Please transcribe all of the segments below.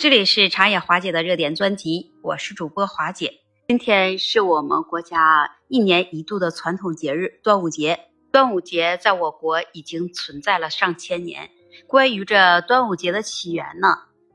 这里是长野华姐的热点专辑，我是主播华姐。今天是我们国家一年一度的传统节日——端午节。端午节在我国已经存在了上千年。关于这端午节的起源呢，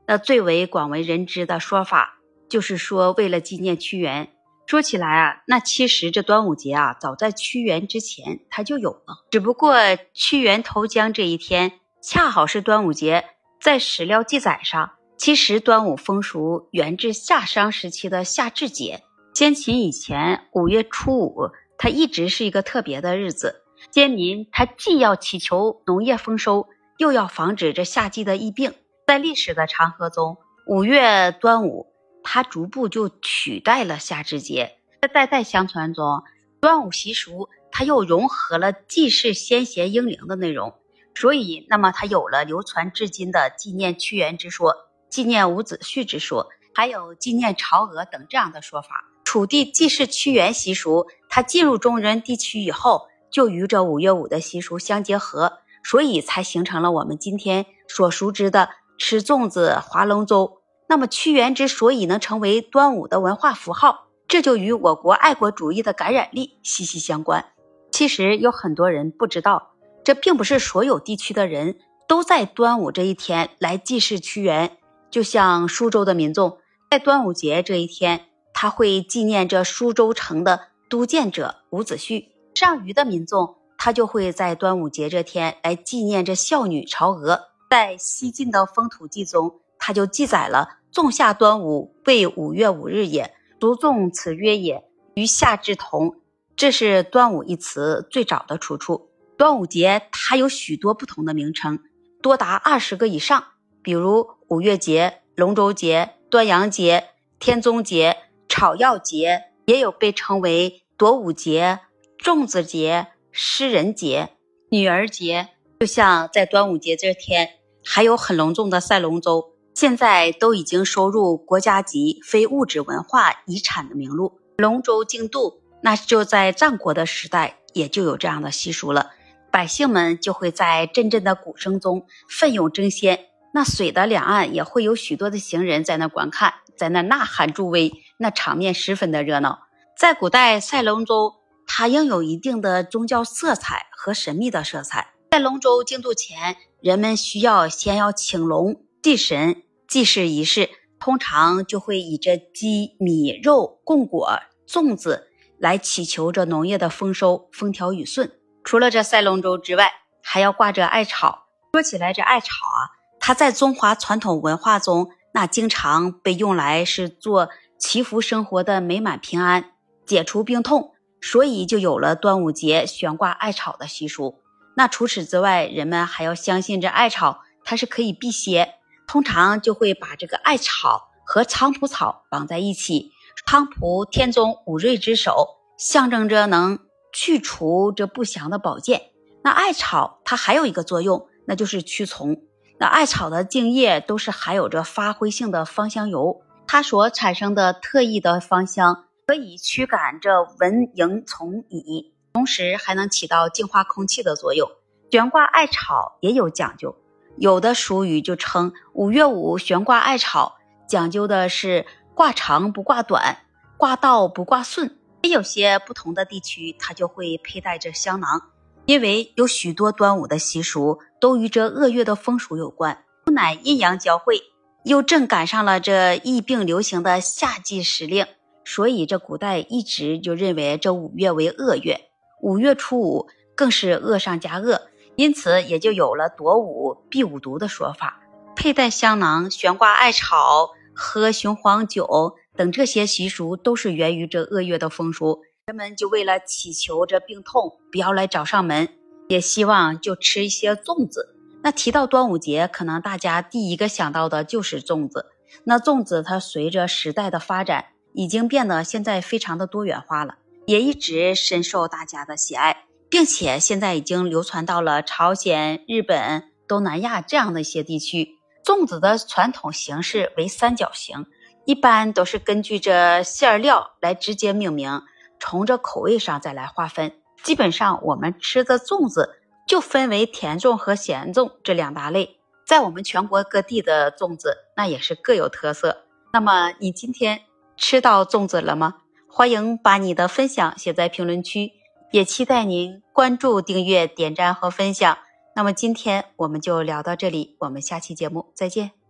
那最为广为人知的说法就是说，为了纪念屈原。说起来啊，那其实这端午节啊，早在屈原之前它就有了，只不过屈原投江这一天恰好是端午节。在史料记载上，其实端午风俗源自夏商时期的夏至节。先秦以前，五月初五它一直是一个特别的日子，先民他既要祈求农业丰收，又要防止这夏季的疫病。在历史的长河中，五月端午。它逐步就取代了夏至节，在代代相传中，端午习俗它又融合了祭祀先贤英灵的内容，所以那么它有了流传至今的纪念屈原之说、纪念伍子胥之说，还有纪念朝娥等这样的说法。楚地祭祀屈原习俗，它进入中原地区以后，就与这五月五的习俗相结合，所以才形成了我们今天所熟知的吃粽子、划龙舟。那么屈原之所以能成为端午的文化符号，这就与我国爱国主义的感染力息息相关。其实有很多人不知道，这并不是所有地区的人都在端午这一天来祭祀屈原。就像苏州的民众在端午节这一天，他会纪念这苏州城的督建者伍子胥；上虞的民众他就会在端午节这天来纪念这孝女曹娥。在西晋的风土记中。他就记载了“仲夏端午，为五月五日也。卒仲此曰也，与夏至同。”这是“端午”一词最早的出处。端午节它有许多不同的名称，多达二十个以上，比如五月节、龙舟节、端阳节、天宗节、草药节，也有被称为夺五节、粽子节、诗人节、女儿节。就像在端午节这天，还有很隆重的赛龙舟。现在都已经收入国家级非物质文化遗产的名录。龙舟竞渡，那就在战国的时代也就有这样的习俗了。百姓们就会在阵阵的鼓声中奋勇争先。那水的两岸也会有许多的行人在那观看，在那呐喊助威，那场面十分的热闹。在古代赛龙舟，它应有一定的宗教色彩和神秘的色彩。在龙舟竞渡前，人们需要先要请龙祭神。祭祀仪式通常就会以这鸡、米、肉、供果、粽子来祈求这农业的丰收、风调雨顺。除了这赛龙舟之外，还要挂着艾草。说起来，这艾草啊，它在中华传统文化中，那经常被用来是做祈福生活的美满平安、解除病痛，所以就有了端午节悬挂艾草的习俗。那除此之外，人们还要相信这艾草它是可以辟邪。通常就会把这个艾草和菖蒲草绑在一起，菖蒲天中五瑞之首，象征着能去除这不祥的宝剑。那艾草它还有一个作用，那就是驱虫。那艾草的茎叶都是含有着发挥性的芳香油，它所产生的特异的芳香可以驱赶这蚊蝇虫蚁，同时还能起到净化空气的作用。悬挂艾草也有讲究。有的俗语就称五月五悬挂艾草，讲究的是挂长不挂短，挂倒不挂顺。也有些不同的地区，它就会佩戴着香囊，因为有许多端午的习俗都与这恶月的风俗有关。乃阴阳交汇，又正赶上了这疫病流行的夏季时令，所以这古代一直就认为这五月为恶月，五月初五更是恶上加恶。因此，也就有了夺五避五毒的说法。佩戴香囊、悬挂艾草、喝雄黄酒等这些习俗，都是源于这恶月的风俗。人们就为了祈求这病痛不要来找上门，也希望就吃一些粽子。那提到端午节，可能大家第一个想到的就是粽子。那粽子它随着时代的发展，已经变得现在非常的多元化了，也一直深受大家的喜爱。并且现在已经流传到了朝鲜、日本、东南亚这样的一些地区。粽子的传统形式为三角形，一般都是根据这馅料来直接命名，从这口味上再来划分。基本上我们吃的粽子就分为甜粽和咸粽这两大类。在我们全国各地的粽子那也是各有特色。那么你今天吃到粽子了吗？欢迎把你的分享写在评论区，也期待您关注、订阅、点赞和分享。那么今天我们就聊到这里，我们下期节目再见。